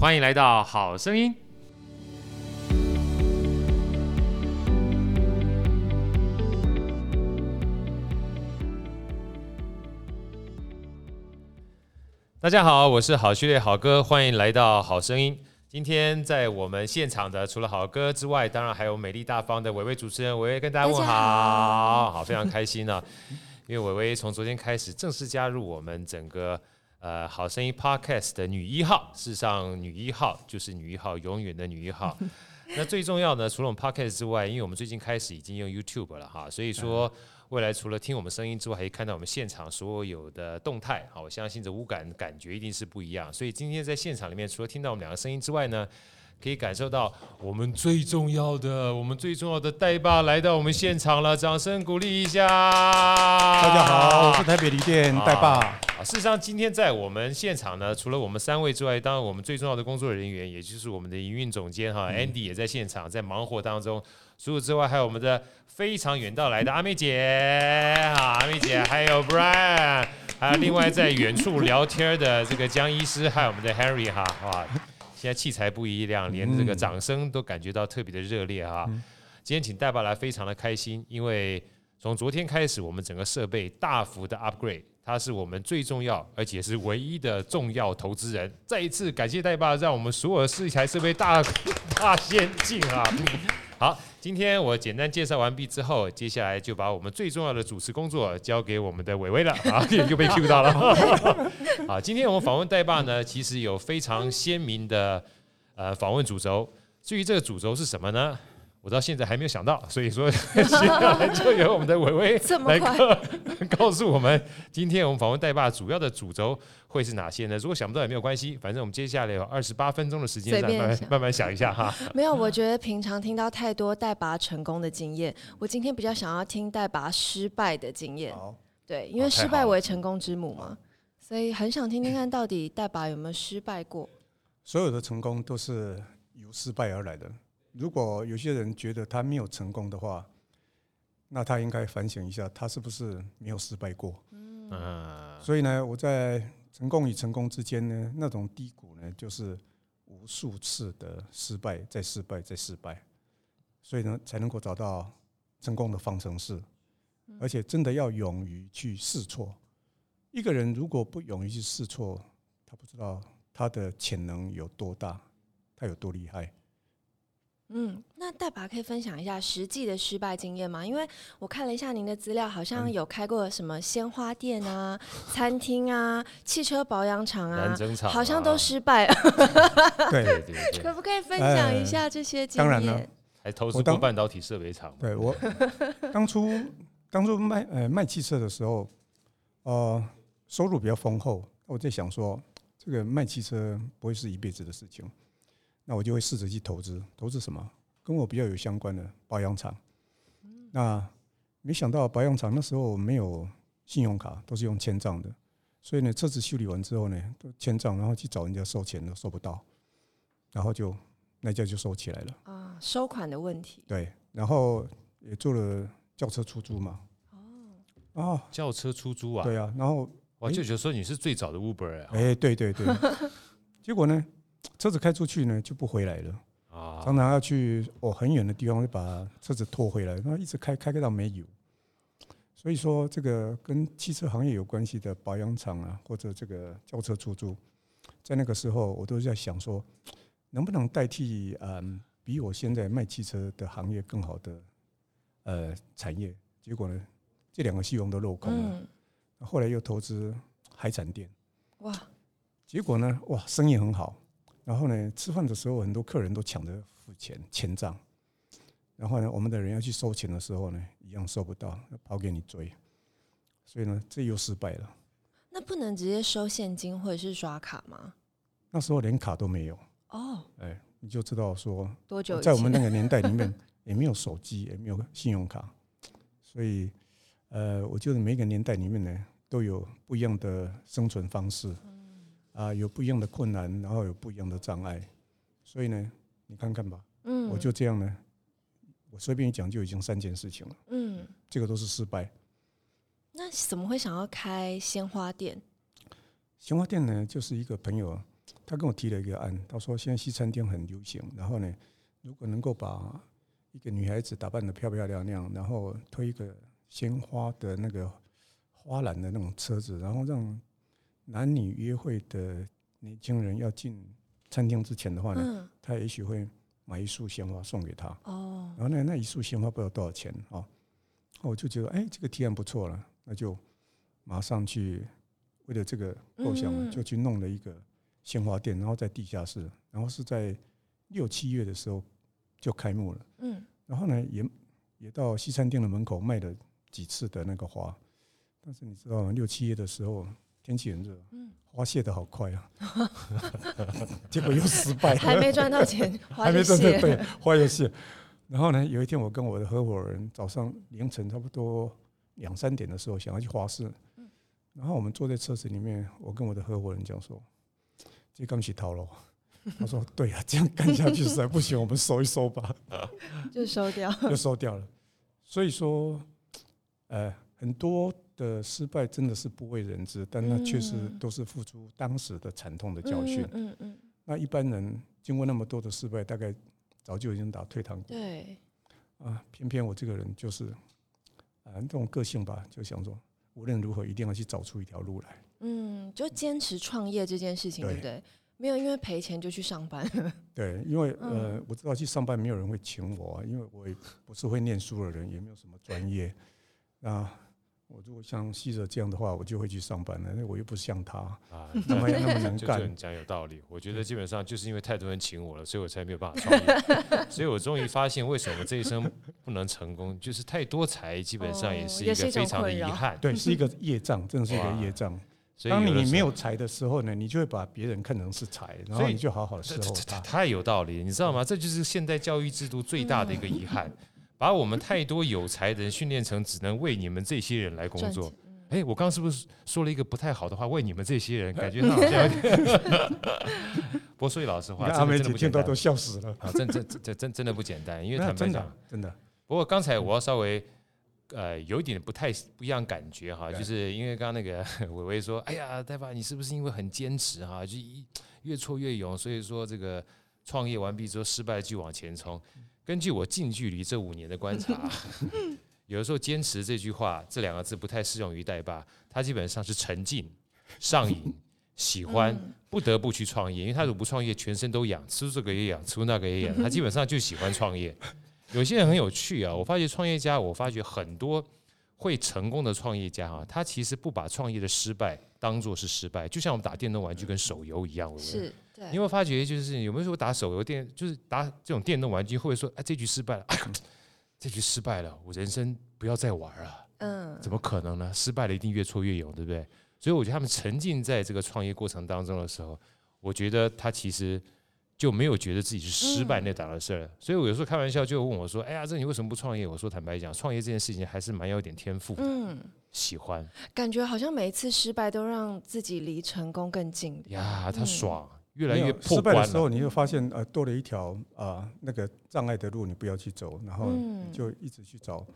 欢迎来到好声音。大家好，我是好序列好哥，欢迎来到好声音。今天在我们现场的，除了好哥之外，当然还有美丽大方的伟伟主持人，伟伟跟大家问好，好，好，非常开心呢、啊，因为伟伟从昨天开始正式加入我们整个呃好声音 Podcast 的女一号。事实上，女一号就是女一号，永远的女一号。那最重要呢，除了我们 Podcast 之外，因为我们最近开始已经用 YouTube 了哈，所以说。未来除了听我们声音之外，还可以看到我们现场所有的动态。好，我相信这五感感觉一定是不一样。所以今天在现场里面，除了听到我们两个声音之外呢，可以感受到我们最重要的、我们最重要的代爸来到我们现场了，掌声鼓励一下。大家好，我是台北梨店代爸。啊，事实上今天在我们现场呢，除了我们三位之外，当然我们最重要的工作人员，也就是我们的营运总监哈、嗯、Andy 也在现场，在忙活当中。除此之外，还有我们的非常远道来的阿妹姐，哈，阿妹姐，还有 Brian，还有另外在远处聊天的这个江医师，还有我们的 Henry 哈，哇，现在器材不一样，连这个掌声都感觉到特别的热烈哈。今天请代爸来，非常的开心，因为从昨天开始，我们整个设备大幅的 upgrade，他是我们最重要而且是唯一的重要投资人。再一次感谢代爸，让我们所有的四台设备大大先进啊。好，今天我简单介绍完毕之后，接下来就把我们最重要的主持工作交给我们的伟伟了啊，又被 Q 到了。好，今天我们访问代爸呢，其实有非常鲜明的呃访问主轴。至于这个主轴是什么呢？我到现在还没有想到，所以说接下来就由我们的伟伟来 告诉我们，今天我们访问带爸主要的主轴会是哪些呢？如果想不到也没有关系，反正我们接下来有二十八分钟的时间，再慢慢慢慢想一下哈。没有，我觉得平常听到太多带爸成功的经验，我今天比较想要听带爸失败的经验。对，因为失败为成功之母嘛，所以很想听听看到底带爸有没有失败过。所有的成功都是由失败而来的。如果有些人觉得他没有成功的话，那他应该反省一下，他是不是没有失败过？嗯，所以呢，我在成功与成功之间呢，那种低谷呢，就是无数次的失败，再失败，再失败，所以呢，才能够找到成功的方程式。而且真的要勇于去试错。一个人如果不勇于去试错，他不知道他的潜能有多大，他有多厉害。嗯，那大爸可以分享一下实际的失败经验吗？因为我看了一下您的资料，好像有开过什么鲜花店啊、餐厅啊、汽车保养厂啊，好像都失败了。对 对对，可不可以分享一下这些经验？当然了，还投资过半导体设备厂。对我当初当初卖呃卖汽车的时候，呃收入比较丰厚，我在想说这个卖汽车不会是一辈子的事情。那我就会试着去投资，投资什么？跟我比较有相关的保养厂。那没想到保养厂那时候没有信用卡，都是用签账的。所以呢，车子修理完之后呢，都签账，然后去找人家收钱都收不到，然后就那家就收起来了。啊，收款的问题。对，然后也做了轿车出租嘛。哦。啊，轿车出租啊？对啊。然后我就觉得说你是最早的 Uber 啊。哎，对对对。结果呢？车子开出去呢，就不回来了，常常要去哦很远的地方，就把车子拖回来，然后一直开开开到没有。所以说，这个跟汽车行业有关系的保养厂啊，或者这个轿车出租，在那个时候，我都在想说，能不能代替嗯比我现在卖汽车的行业更好的呃产业？结果呢，这两个希望都落空了。后来又投资海产店，哇，结果呢，哇，生意很好。然后呢，吃饭的时候很多客人都抢着付钱钱账，然后呢，我们的人要去收钱的时候呢，一样收不到，要跑给你追，所以呢，这又失败了。那不能直接收现金或者是刷卡吗？那时候连卡都没有哦。哎，你就知道说多久？在我们那个年代里面，也没有手机，也没有信用卡，所以呃，我觉得每个年代里面呢，都有不一样的生存方式。啊，有不一样的困难，然后有不一样的障碍，所以呢，你看看吧，嗯，我就这样呢，我随便一讲就已经三件事情了，嗯，这个都是失败。那怎么会想要开鲜花店？鲜花店呢，就是一个朋友他跟我提了一个案，他说现在西餐厅很流行，然后呢，如果能够把一个女孩子打扮得漂漂亮亮，然后推一个鲜花的那个花篮的那种车子，然后让男女约会的年轻人要进餐厅之前的话呢，嗯、他也许会买一束鲜花送给他。哦，然后呢，那一束鲜花不知道多少钱啊？我就觉得，哎，这个提案不错了，那就马上去为了这个构想，就去弄了一个鲜花店，然后在地下室，然后是在六七月的时候就开幕了。嗯，然后呢，也也到西餐厅的门口卖了几次的那个花，但是你知道吗？六七月的时候天气很热，花谢的好快啊，结果又失败，还没赚到钱，还没赚到对，花又谢。然后呢，有一天我跟我的合伙人早上凌晨差不多两三点的时候想要去花市，然后我们坐在车子里面，我跟我的合伙人讲说：“这刚起套了。”他说：“对啊，这样干下去实在不行，我们收一收吧。”就收掉，就收掉了。所以说，呃，很多的失败真的是不为人知，但那确实都是付出当时的惨痛的教训。嗯嗯。那一般人经过那么多的失败，大概。早就已经打退堂鼓。对，啊，偏偏我这个人就是，啊，这种个性吧，就想说无论如何一定要去找出一条路来。嗯，就坚持创业这件事情，对不对？没有因为赔钱就去上班。对，因为呃，我知道去上班没有人会请我，因为我也不是会念书的人，也没有什么专业啊。我如果像希哲这样的话，我就会去上班了。那我又不像他啊，那么那么能干，讲有道理。我觉得基本上就是因为太多人请我了，所以我才没有办法创业。所以我终于发现，为什么这一生不能成功，就是太多财，基本上也是一个非常的遗憾。对，是一个业障，真的是一个业障。当你没有财的时候呢，你就会把别人看成是财，然后你就好好伺候他。太有道理，你知道吗？这就是现代教育制度最大的一个遗憾。把我们太多有才的人训练成只能为你们这些人来工作。哎，我刚刚是不是说了一个不太好的话？为你们这些人，感觉上 好像有点。不过说句老实话，阿美姐听到都笑死了啊！真真真真真的不简单，因为坦白讲，真的。不过刚才我要稍微呃有一点不太不一样感觉哈，就是因为刚刚那个 伟伟说，哎呀，代爸，你是不是因为很坚持哈，就越挫越勇，所以说这个创业完毕之后失败就往前冲。根据我近距离这五年的观察，有的时候坚持这句话这两个字不太适用于代爸，他基本上是沉浸、上瘾、喜欢，不得不去创业，因为他如果不创业，全身都痒，吃这个也痒，吃那个也痒，他基本上就喜欢创业。有些人很有趣啊，我发觉创业家，我发觉很多会成功的创业家啊，他其实不把创业的失败当做是失败，就像我们打电动玩具跟手游一样，是。你有没有发觉，就是有没有说打手游电，就是打这种电动玩具，会不会说，哎，这局失败了，哎，这局失败了，我人生不要再玩了。嗯，怎么可能呢？失败了一定越挫越勇，对不对？所以我觉得他们沉浸在这个创业过程当中的时候，我觉得他其实就没有觉得自己是失败那档的事儿。所以我有时候开玩笑就问我说，哎呀，这你为什么不创业？我说坦白讲，创业这件事情还是蛮有点天赋的。嗯，喜欢，感觉好像每一次失败都让自己离成功更近。呀，他爽。越来越失败的时候，你就发现呃多了一条啊那个障碍的路，你不要去走，然后你就一直去找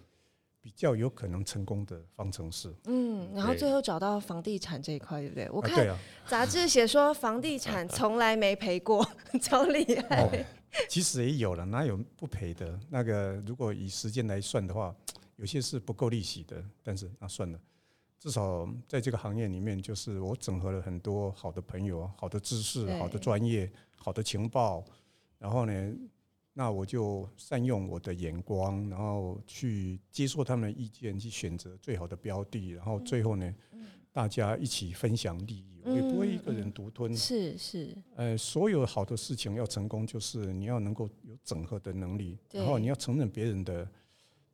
比较有可能成功的方程式。嗯，然后最后找到房地产这一块，对不对？我看杂志写说房地产从来没赔过，超厉害。其实也有了，哪有不赔的？那个如果以时间来算的话，有些是不够利息的，但是那算了。至少在这个行业里面，就是我整合了很多好的朋友、好的知识、好的专业、好的情报，然后呢，那我就善用我的眼光，然后去接受他们的意见，去选择最好的标的，然后最后呢，大家一起分享利益，我也不会一个人独吞。是是，呃，所有好的事情要成功，就是你要能够有整合的能力，然后你要承认别人的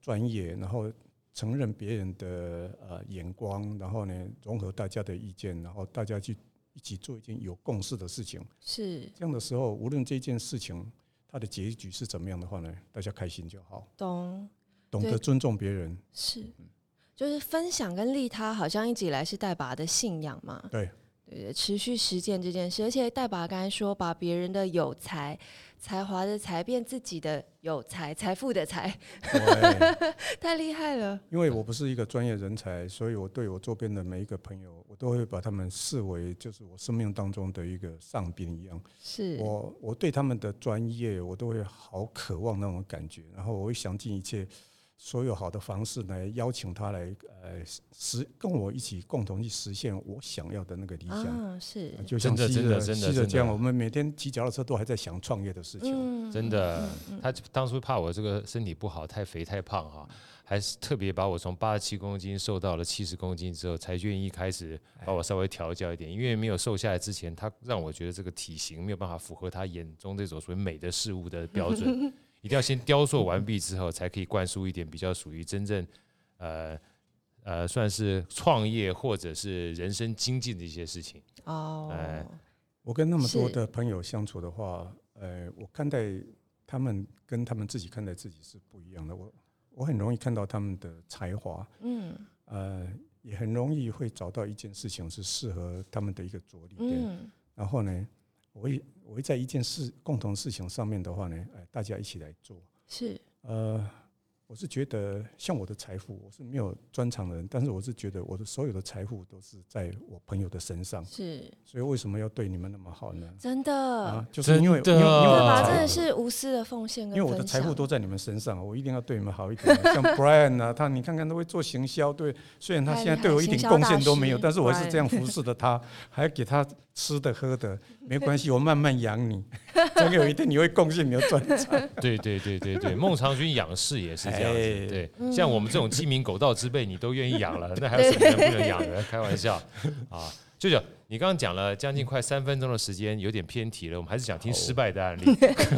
专业，然后。承认别人的呃眼光，然后呢，融合大家的意见，然后大家去一起做一件有共识的事情。是这样的时候，无论这件事情它的结局是怎么样的话呢，大家开心就好。懂，懂得尊重别人。是，就是分享跟利他，好像一直以来是代爸的信仰嘛。对，对，持续实践这件事。而且代爸刚才说，把别人的有才才华的才变自己的有才，财富的财，太厉害了。因为我不是一个专业人才，所以我对我周边的每一个朋友，我都会把他们视为就是我生命当中的一个上宾一样。是我我对他们的专业，我都会好渴望那种感觉，然后我会想尽一切。所有好的方式来邀请他来，呃，实跟我一起共同去实现我想要的那个理想。啊，是，就像真的真的这样，我们每天骑脚踏车都还在想创业的事情。真的，他当初怕我这个身体不好，太肥太胖哈，还是特别把我从八十七公斤瘦到了七十公斤之后，才愿意开始把我稍微调教一点。因为没有瘦下来之前，他让我觉得这个体型没有办法符合他眼中这种所谓美的事物的标准。一定要先雕塑完毕之后，才可以灌输一点比较属于真正，呃呃，算是创业或者是人生精进的一些事情。哦，呃，我跟那么多的朋友相处的话，呃，我看待他们跟他们自己看待自己是不一样的。我我很容易看到他们的才华，嗯，呃，也很容易会找到一件事情是适合他们的一个着力点，嗯，然后呢，我会。我会在一件事共同事情上面的话呢，哎，大家一起来做。是，呃。我是觉得，像我的财富，我是没有专长的人，但是我是觉得我的所有的财富都是在我朋友的身上。是，所以为什么要对你们那么好呢？真的，啊，就是因为真的，因为真的是无私的奉献。因为我的财富都在你们身上，我一定要对你们好一点。像 Brian 啊，他你看看都会做行销，对，虽然他现在对我一点贡献都没有，但是我还是这样服侍的他，还要给他吃的喝的，没关系，我慢慢养你。总有一天你会贡献你的专长。对对对对对，孟尝君养士也是这样子。对，像我们这种鸡鸣狗盗之辈，你都愿意养了，那还有什么人不能养的？开玩笑啊！舅舅，你刚刚讲了将近快三分钟的时间，有点偏题了。我们还是想听失败的案例。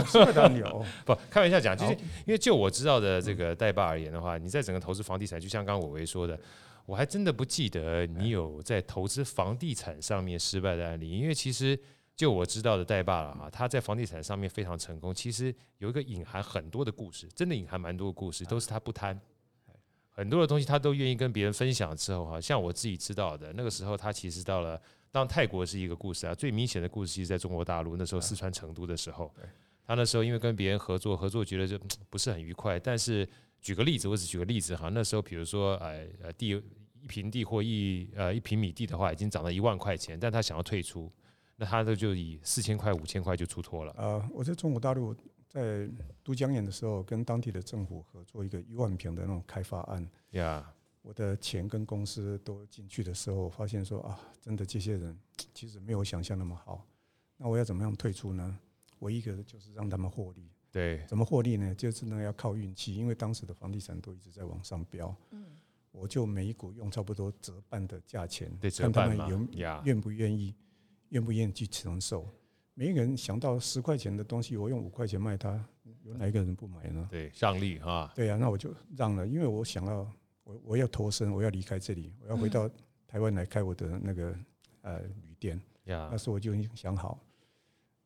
失败的案例哦，不，开玩笑讲，就是因为就我知道的这个代爸而言的话，你在整个投资房地产，就像刚刚伟伟说的，我还真的不记得你有在投资房地产上面失败的案例，因为其实。就我知道的代爸了哈，他在房地产上面非常成功。其实有一个隐含很多的故事，真的隐含蛮多的故事，都是他不贪，很多的东西他都愿意跟别人分享。之后哈，像我自己知道的，那个时候他其实到了，当泰国是一个故事啊，最明显的故事其实在中国大陆那时候四川成都的时候，他那时候因为跟别人合作，合作觉得就不是很愉快。但是举个例子，我只举个例子哈，那时候比如说呃呃地一平地或一呃一平米地的话，已经涨到一万块钱，但他想要退出。那他的就以四千块、五千块就出脱了。呃，我在中国大陆在都江堰的时候，跟当地的政府合作一个一万平的那种开发案。呀，我的钱跟公司都进去的时候，发现说啊，真的这些人其实没有想象那么好。那我要怎么样退出呢？唯一一个就是让他们获利。对，怎么获利呢？就是呢要靠运气，因为当时的房地产都一直在往上飙。嗯，我就每一股用差不多折半的价钱，看他们有愿不愿意。愿不愿意去承受？每一个人想到十块钱的东西，我用五块钱卖它，有哪一个人不买呢？对，让利哈。对呀、啊，那我就让了，因为我想要，我我要脱身，我要离开这里，我要回到台湾来开我的那个呃旅店。呀，那时候我就已经想好。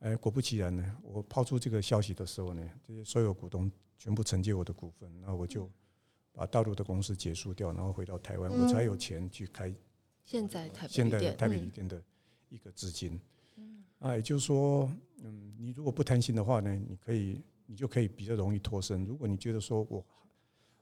哎，果不其然呢，我抛出这个消息的时候呢，这些所有股东全部承接我的股份，那我就把大陆的公司结束掉，然后回到台湾，我才有钱去开现在台现在台北旅店的。一个资金，啊，也就是说，嗯，你如果不贪心的话呢，你可以，你就可以比较容易脱身。如果你觉得说我，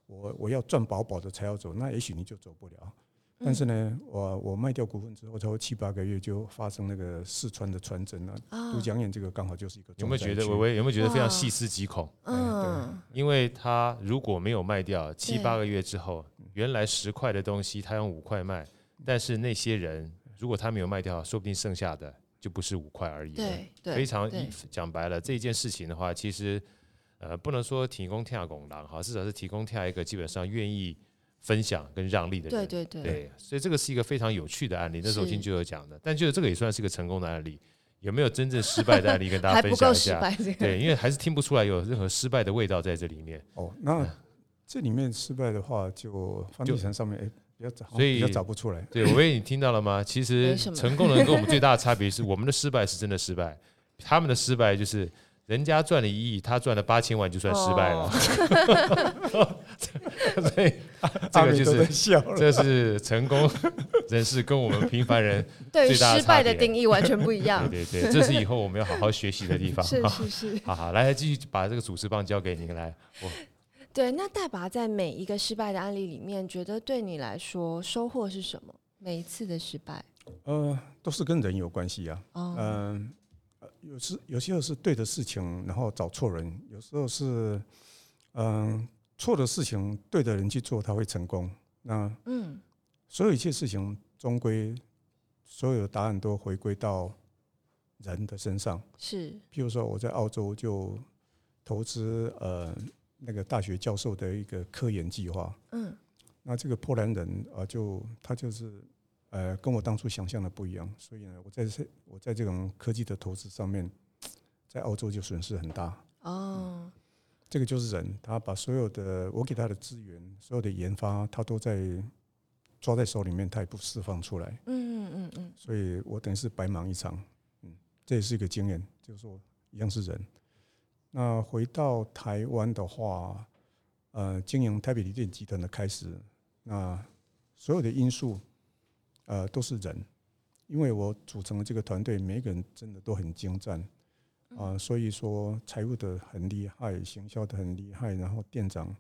我我要赚饱饱的才要走，那也许你就走不了。但是呢，我我卖掉股份之后，超过七八个月就发生那个四川的船震了。都江堰这个刚好就是一个。有没有觉得微微有没有觉得非常细思极恐？嗯，因为他如果没有卖掉，七八个月之后，原来十块的东西他用五块卖，但是那些人。如果他没有卖掉，说不定剩下的就不是五块而已。对，非常讲白了，这件事情的话，其实呃，不能说提供跳拱廊哈，至少是提供跳一个基本上愿意分享跟让利的人。对对对。对，所以这个是一个非常有趣的案例。那时候我听就有讲的，但就是这个也算是一个成功的案例。有没有真正失败的案例跟大家分享一下？对，因为还是听不出来有任何失败的味道在这里面。哦，那这里面失败的话，就房地产上面所以也找不出来。对，我为你听到了吗？其实成功人跟我们最大的差别是，我们的失败是真的失败，他们的失败就是人家赚了一亿，他赚了八千万就算失败了。所以这个就是这是成功人士跟我们平凡人对于失败的定义完全不一样。对对对，这是以后我们要好好学习的地方。是是是。好好，来继续把这个主持棒交给您来。我对，那大拔在每一个失败的案例里面，觉得对你来说收获是什么？每一次的失败，呃，都是跟人有关系啊。嗯，呃，有时有些是对的事情，然后找错人；有时候是，嗯，错的事情对的人去做，他会成功。那嗯，所有一切事情终归，所有的答案都回归到人的身上。是，譬如说我在澳洲就投资呃那个大学教授的一个科研计划。嗯，那这个波兰人啊，就他就是。呃，跟我当初想象的不一样，所以呢，我在这我在这种科技的投资上面，在澳洲就损失很大。哦、嗯，这个就是人，他把所有的我给他的资源，所有的研发，他都在抓在手里面，他也不释放出来。嗯嗯嗯，所以我等于是白忙一场。嗯，这也是一个经验，就是说一样是人。那回到台湾的话，呃，经营台北锂电集团的开始，那所有的因素。呃，都是人，因为我组成的这个团队，每个人真的都很精湛啊、呃，所以说财务的很厉害，行销的很厉害，然后店长，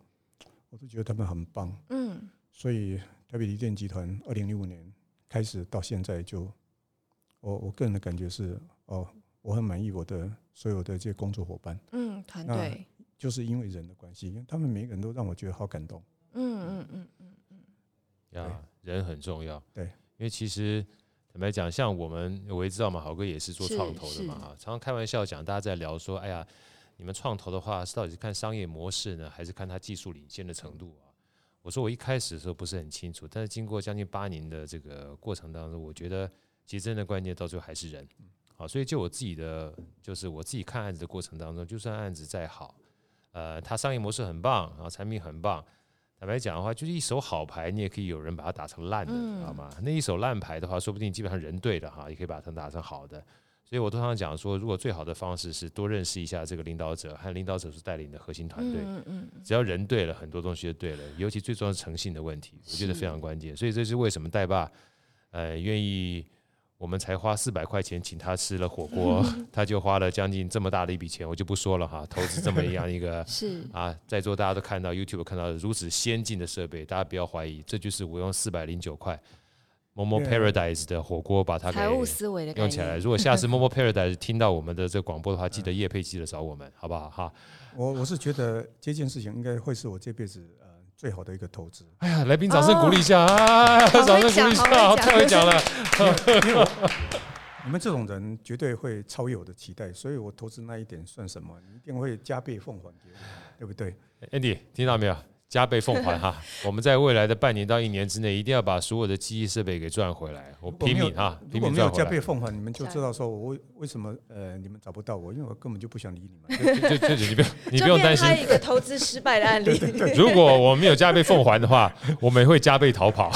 我都觉得他们很棒。嗯，所以台北锂电集团二零零五年开始到现在就，就我我个人的感觉是，哦，我很满意我的所有的这些工作伙伴。嗯，团队就是因为人的关系，因为他们每个人都让我觉得好感动。嗯嗯嗯嗯嗯，呀，人很重要。对。因为其实坦白讲，像我们我也知道嘛，豪哥也是做创投的嘛，哈，常常开玩笑讲，大家在聊说，哎呀，你们创投的话，是到底是看商业模式呢，还是看它技术领先的程度啊？我说我一开始的时候不是很清楚，但是经过将近八年的这个过程当中，我觉得其实真的关键到最后还是人，好，所以就我自己的，就是我自己看案子的过程当中，就算案子再好，呃，它商业模式很棒，然后产品很棒。坦白讲的话，就是一手好牌，你也可以有人把它打成烂的，嗯、知道吗？那一手烂牌的话，说不定基本上人对了哈，也可以把它打成好的。所以我通常讲说，如果最好的方式是多认识一下这个领导者，和领导者所带领的核心团队。嗯嗯，只要人对了，很多东西就对了。尤其最重要是诚信的问题，我觉得非常关键。所以这是为什么带爸呃愿意。我们才花四百块钱请他吃了火锅，他就花了将近这么大的一笔钱，我就不说了哈。投资这么一样一个 是啊，在座大家都看到 YouTube 看到如此先进的设备，大家不要怀疑，这就是我用四百零九块 Momo Paradise 的火锅把它给用起来。如果下次 Momo Paradise 听到我们的这个广播的话，记得叶佩记得找我们，好不好哈？我我是觉得这件事情应该会是我这辈子呃。最好的一个投资。哎呀，来宾掌声鼓励一下啊！掌声鼓励一下，太会讲了。你们这种人绝对会超越我的期待，所以我投资那一点算什么？你一定会加倍奉还给我，对不对？Andy，听到没有？加倍奉还哈！我们在未来的半年到一年之内，一定要把所有的机器设备给赚回来。我拼命哈，拼命赚回来。如果没有加倍奉还，你们就知道说我为为什么呃你们找不到我，因为我根本就不想理你们。就就就你不用 你不用担心。一个投资失败的案例。如果我没有加倍奉还的话，我们会加倍逃跑，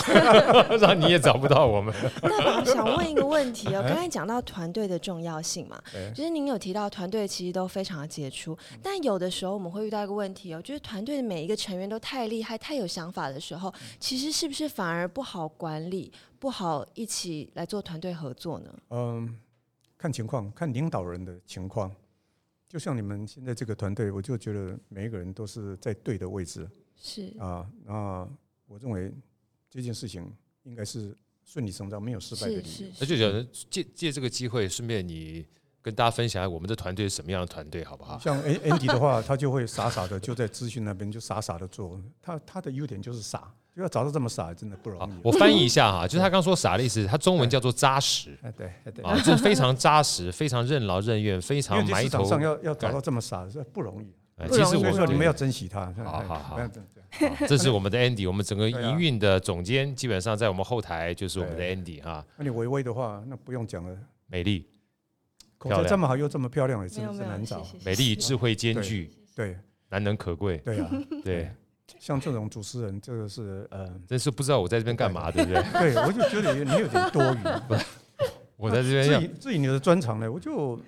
让你也找不到我们。那我想问一个问题哦，刚才讲到团队的重要性嘛，就是您有提到团队其实都非常的杰出，但有的时候我们会遇到一个问题哦，就是团队的每一个成员都。太厉害、太有想法的时候，其实是不是反而不好管理、不好一起来做团队合作呢？嗯，看情况，看领导人的情况。就像你们现在这个团队，我就觉得每一个人都是在对的位置。是啊，那我认为这件事情应该是顺理成章，没有失败的理由。那就想借借这个机会，顺便你。跟大家分享一下我们的团队是什么样的团队，好不好？像 Andy 的话，他就会傻傻的就在资讯那边就傻傻的做。他他的优点就是傻，就要找到这么傻，真的不容易。我翻译一下哈，就是他刚说傻的意思，他中文叫做扎实。哎，对对啊，就是非常扎实，非常任劳任怨，非常埋头。上要要找到这么傻是不容易。其实我说你们要珍惜他。好好 好，这是我们的 Andy，我们整个营运的总监，基本上在我们后台就是我们的 Andy 哈。那你微微的话，那不用讲了，美丽。口才这么好又这么漂亮，也真是难找。美丽智慧兼具，对，难能可贵。对啊，对，像这种主持人，这个是呃，真是不知道我在这边干嘛，对不对？对，我就觉得你有点多余。我在这边，至于至于你的专长呢，我就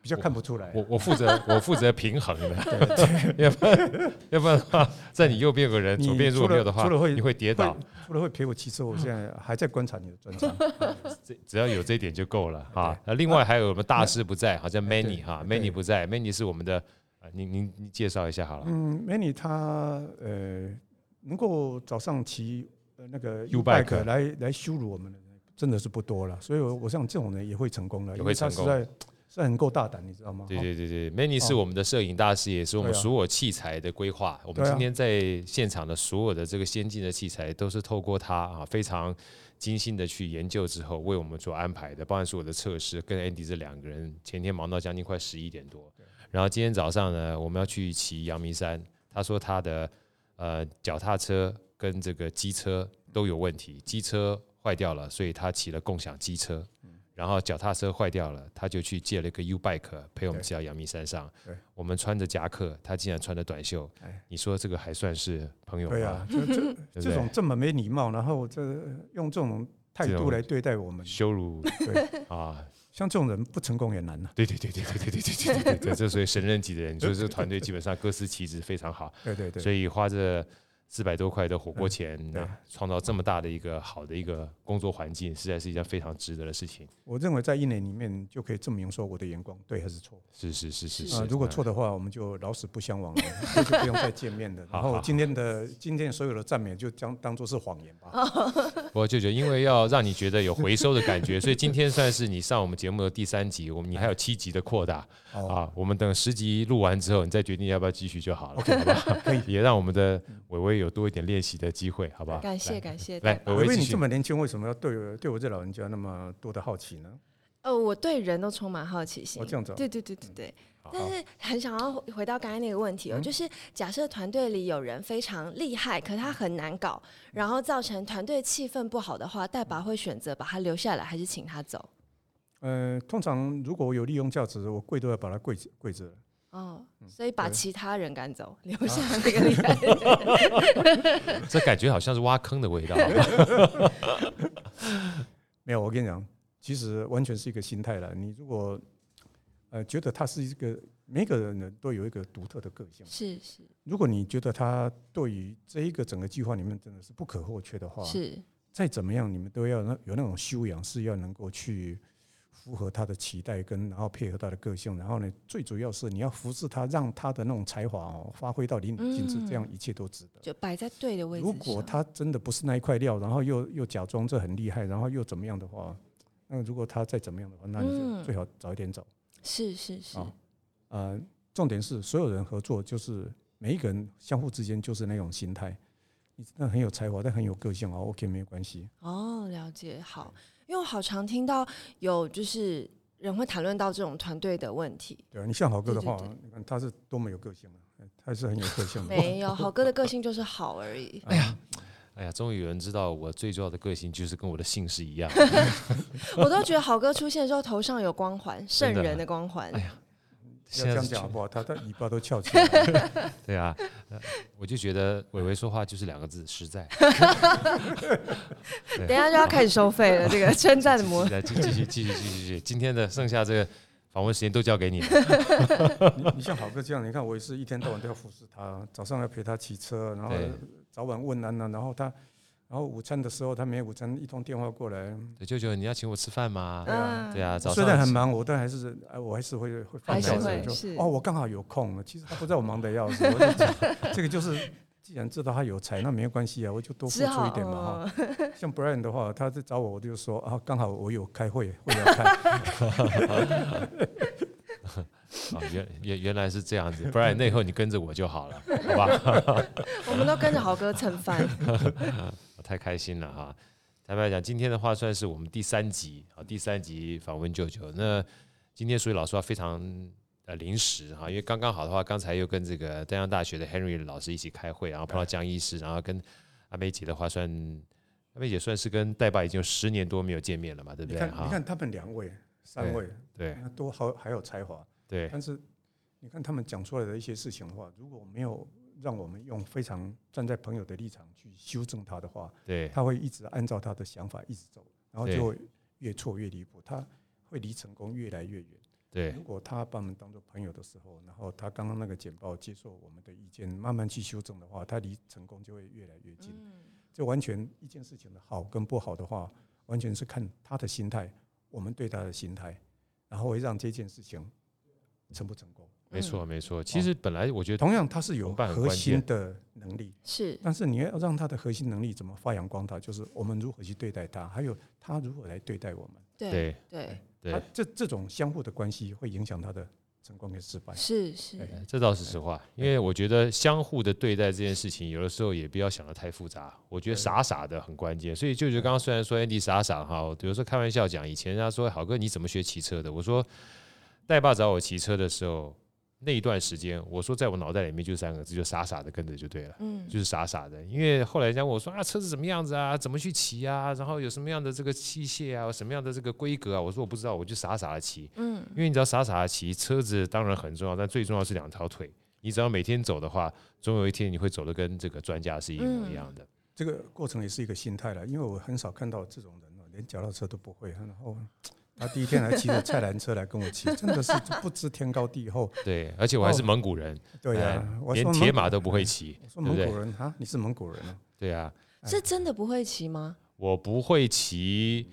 比较看不出来。我我负责我负责平衡的，要不然要不然的话，在你右边有个人，左边如果没有的话，你会跌倒。除了会陪我骑车，我现在还在观察你的专长。这只要有这一点就够了 哈。那另外还有我们大师不在，好像 Manny 哈，Manny 不在，Manny 是我们的，您您您介绍一下好了。嗯，Manny 他呃能够早上骑那个 U-Bike 来来羞辱我们的人，真的是不多了。所以，我我想这种人也会成功的，也会成功。是很够大胆，你知道吗？对对对对，Manny 是我们的摄影大师，也是我们所有器材的规划。我们今天在现场的所有的这个先进的器材，都是透过他啊非常精心的去研究之后，为我们做安排的。包含所有的测试，跟 Andy 这两个人前天忙到将近快十一点多，然后今天早上呢，我们要去骑阳明山。他说他的呃脚踏车跟这个机车都有问题，机车坏掉了，所以他骑了共享机车。然后脚踏车坏掉了，他就去借了一个 U bike 陪我们骑到阳明山上。我们穿着夹克，他竟然穿着短袖。你说这个还算是朋友吗？对啊，这这 这种这么没礼貌，然后这用这种态度来对待我们，羞辱。对 啊，像这种人不成功也难了。对对对对对对对对对对，这所以神人级的人，就是这个团队基本上各司其职，非常好。对对对，所以花着。四百多块的火锅钱，对，创造这么大的一个好的一个工作环境，实在是一件非常值得的事情。我认为在一年里面就可以证明说我的眼光对还是错。是是是是是。如果错的话，我们就老死不相往来，就不用再见面了。然后今天的今天所有的赞美就将当做是谎言吧。我就觉得，因为要让你觉得有回收的感觉，所以今天算是你上我们节目的第三集，我们你还有七集的扩大啊。我们等十集录完之后，你再决定要不要继续就好了，好吧？可以，也让我们的玮玮有多一点练习的机会，好不好？感谢感谢。来，我问，你这么年轻，为什么要对我对我这老人家那么多的好奇呢？呃，我对人都充满好奇心。哦，这样子。对对对对对。但是很想要回到刚才那个问题哦，就是假设团队里有人非常厉害，可是他很难搞，然后造成团队气氛不好的话，代爸会选择把他留下来，还是请他走？呃，通常如果我有利用价值，我跪都要把他跪跪着。哦，所以把其他人赶走，留下那个厉害的人。这感觉好像是挖坑的味道。没有，我跟你讲，其实完全是一个心态了。你如果呃觉得他是一个，每个人呢都有一个独特的个性。是是。如果你觉得他对于这一个整个计划里面真的是不可或缺的话，是。再怎么样，你们都要那有那种修养，是要能够去。符合他的期待，跟然后配合他的个性，然后呢，最主要是你要服侍他，让他的那种才华哦发挥到淋漓尽致，这样一切都值得。就摆在对的位置。如果他真的不是那一块料，然后又又假装这很厉害，然后又怎么样的话，那如果他再怎么样的话，那你就最好早一点走。是是是。啊，呃，重点是所有人合作，就是每一个人相互之间就是那种心态。你真的很有才华，但很有个性哦，OK，没有关系。哦，了解，好。因为我好常听到有就是人会谈论到这种团队的问题。对啊，你像好哥的话，你看他是多么有个性啊，他是很有个性的。没有，好哥的个性就是好而已。哎呀，哎呀，终于有人知道我最重要的个性就是跟我的姓氏一样。我都觉得好哥出现之后头上有光环，圣人的光环。哎呀。要这样讲好不好？他的尾巴都翘起来。对啊，我就觉得伟伟说话就是两个字：实在。等一下就要开始收费了，这个 称赞的模式。继续继续继续继续，今天的剩下这个访问时间都交给你。你你像好哥这样，你看我也是一天到晚都要服侍他，早上要陪他骑车，然后早晚问安呢，然后他。然后午餐的时候，他没午餐，一通电话过来，舅舅，你要请我吃饭吗？对啊，对啊。虽然很忙，我但还是，哎我还是会会放小声，就哦，我刚好有空。其实他不知道我忙的要死，我就讲，这个就是，既然知道他有才，那没有关系啊，我就多付出一点嘛哈。像 Brian 的话，他在找我，我就说啊，刚好我有开会，会要开。啊，原原原来是这样子，不然那以后你跟着我就好了，好吧？我们都跟着豪哥蹭饭。太开心了哈！坦白讲，今天的话算是我们第三集啊，第三集访问舅舅。那今天所以老实话非常呃临时哈，因为刚刚好的话，刚才又跟这个丹江大学的 Henry 老师一起开会，然后碰到江医师，然后跟阿梅姐的话算，阿梅姐算是跟代爸已经有十年多没有见面了嘛，对不对？你看，你看他们两位、三位，对，都好还有才华，对。但是你看他们讲出来的一些事情的话，如果没有。让我们用非常站在朋友的立场去修正他的话，对，他会一直按照他的想法一直走，然后就会越错越离谱，他会离成功越来越远。对，如果他把我们当做朋友的时候，然后他刚刚那个简报接受我们的意见，慢慢去修正的话，他离成功就会越来越近。嗯，就完全一件事情的好跟不好的话，完全是看他的心态，我们对他的心态，然后会让这件事情成不成功。没错，没错。其实本来我觉得，同样他是有核心的能力，是，但是你要让他的核心能力怎么发扬光大，就是我们如何去对待他，还有他如何来对待我们。对对对，他这这种相互的关系会影响他的成功跟失败。是是，这倒是实话。因为我觉得相互的对待这件事情，有的时候也不要想的太复杂。我觉得傻傻的很关键。所以舅舅刚刚虽然说 Andy 傻傻哈，比如说开玩笑讲，以前人家说好哥你怎么学骑车的？我说带爸找我骑车的时候。那一段时间，我说在我脑袋里面就三个字，就傻傻的跟着就对了，嗯，就是傻傻的。因为后来人家问我说啊，车子怎么样子啊，怎么去骑啊，然后有什么样的这个器械啊，什么样的这个规格啊，我说我不知道，我就傻傻的骑，嗯，因为你只要傻傻的骑，车子当然很重要，但最重要是两条腿。你只要每天走的话，总有一天你会走的跟这个专家是一模一样的。这个过程也是一个心态了，因为我很少看到这种人连脚踏车都不会，然后。他第一天还骑着菜篮车来跟我骑，真的是 不知天高地厚。对，而且我还是蒙古人。对呀，连铁马都不会骑。我说蒙古人啊，你是蒙古人啊？对呀。是真的不会骑吗？我不会骑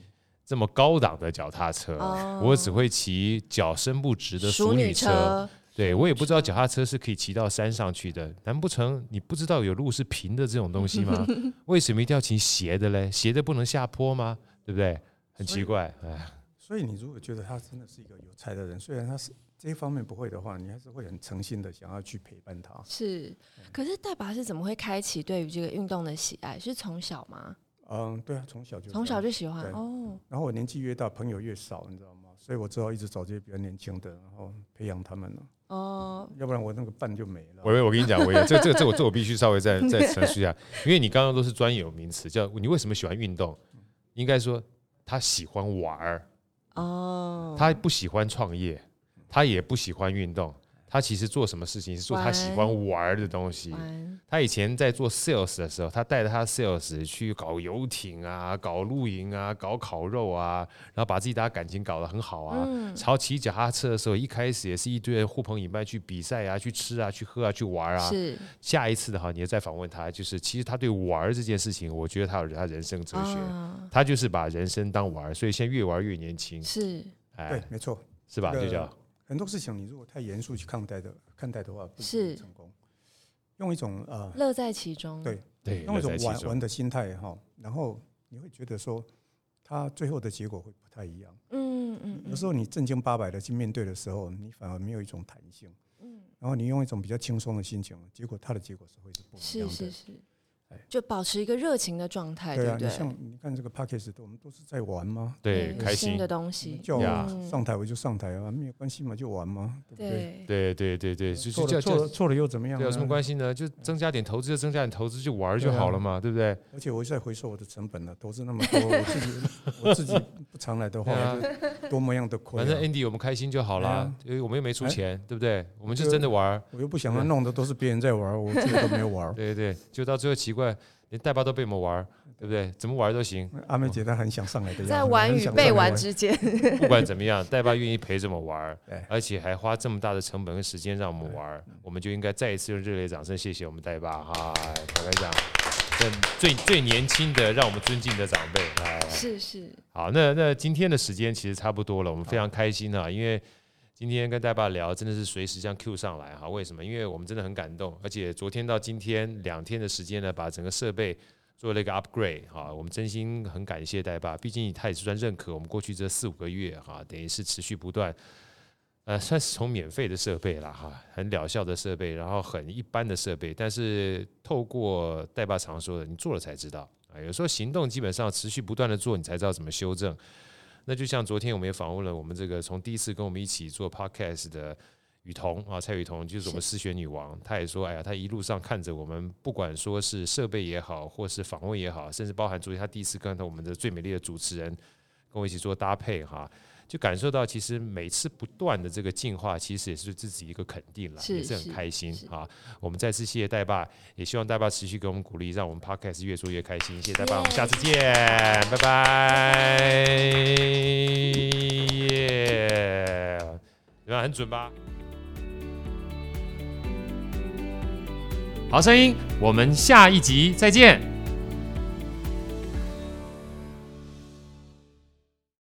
这么高档的脚踏车，我只会骑脚伸不直的淑女车。对，我也不知道脚踏车是可以骑到山上去的。难不成你不知道有路是平的这种东西吗？为什么一定要骑斜的嘞？斜的不能下坡吗？对不对？很奇怪，哎。所以你如果觉得他真的是一个有才的人，虽然他是这一方面不会的话，你还是会很诚心的想要去陪伴他。是，可是大爸是怎么会开启对于这个运动的喜爱？是从小吗？嗯，对啊，从小就从小就喜欢哦。然后我年纪越大，朋友越少，你知道吗？所以我只好一直找这些比较年轻的，然后培养他们了。哦，要不然我那个伴就没了。我我跟你讲，我也这这这我这我必须稍微再 再陈述一下，因为你刚刚都是专有名词，叫你为什么喜欢运动？应该说他喜欢玩儿。哦，他不喜欢创业，他也不喜欢运动。他其实做什么事情是做他喜欢玩的东西。他以前在做 sales 的时候，他带着他 sales 去搞游艇啊，搞露营啊，搞烤肉啊，然后把自己大家感情搞得很好啊。朝骑脚踏车的时候，一开始也是一堆人呼朋引伴去比赛啊，去吃啊，去喝啊，去玩啊。是下一次的话，你要再访问他，就是其实他对玩这件事情，我觉得他有他人生哲学，他就是把人生当玩，所以现在越玩越年轻。是，哎，对，没错，是吧？就叫。很多事情，你如果太严肃去看待的看待的话，不是成功。用一种呃乐在其中，对对，用一种玩玩的心态哈，然后你会觉得说，他最后的结果会不太一样。嗯嗯。有时候你正经八百的去面对的时候，你反而没有一种弹性。嗯。然后你用一种比较轻松的心情，结果他的结果是会是不一样的。是是是。就保持一个热情的状态，对啊，你像你看这个 Podcast 我们都是在玩吗？对，开心的东西，叫我上台我就上台啊，没有关系嘛，就玩嘛，对不对？对对对对，错了错了错了又怎么样？有什么关系呢？就增加点投资，就增加点投资，就玩就好了嘛，对不对？而且我在回收我的成本了，投资那么多，我自己我自己不常来的话，多么样的亏。反正 Andy 我们开心就好啦，因为我们又没出钱，对不对？我们就真的玩，我又不想要弄的都是别人在玩，我自己都没有玩。对对对，就到最后奇怪。连带爸都被我们玩，对不对？怎么玩都行。阿妹姐她很想上来的，在玩与被玩之间。不管怎么样，带爸愿意陪着我们玩，而且还花这么大的成本跟时间让我们玩，我们就应该再一次用热烈掌声谢谢我们带爸哈！坦白讲，最最年轻的让我们尊敬的长辈，来，是是。好，那那今天的时间其实差不多了，我们非常开心啊，因为。今天跟代爸聊，真的是随时这样 Q 上来哈？为什么？因为我们真的很感动，而且昨天到今天两天的时间呢，把整个设备做了一个 upgrade 哈。我们真心很感谢代爸，毕竟他也是算认可我们过去这四五个月哈，等于是持续不断，呃，算是从免费的设备了哈，很疗效的设备，然后很一般的设备，但是透过代爸常说的，你做了才知道啊。有时候行动基本上持续不断的做，你才知道怎么修正。那就像昨天我们也访问了我们这个从第一次跟我们一起做 podcast 的雨桐啊，蔡雨桐就是我们思学女王，她也说，哎呀，她一路上看着我们，不管说是设备也好，或是访问也好，甚至包含昨天她第一次跟到我们的最美丽的主持人跟我一起做搭配哈。就感受到，其实每次不断的这个进化，其实也是对自己一个肯定了，也是很开心啊。我们再次谢谢代爸，也希望代爸持续给我们鼓励，让我们 Podcast 越做越开心。谢谢代爸，我们下次见，拜拜。耶。对吧？很准吧？好声音，我们下一集再见。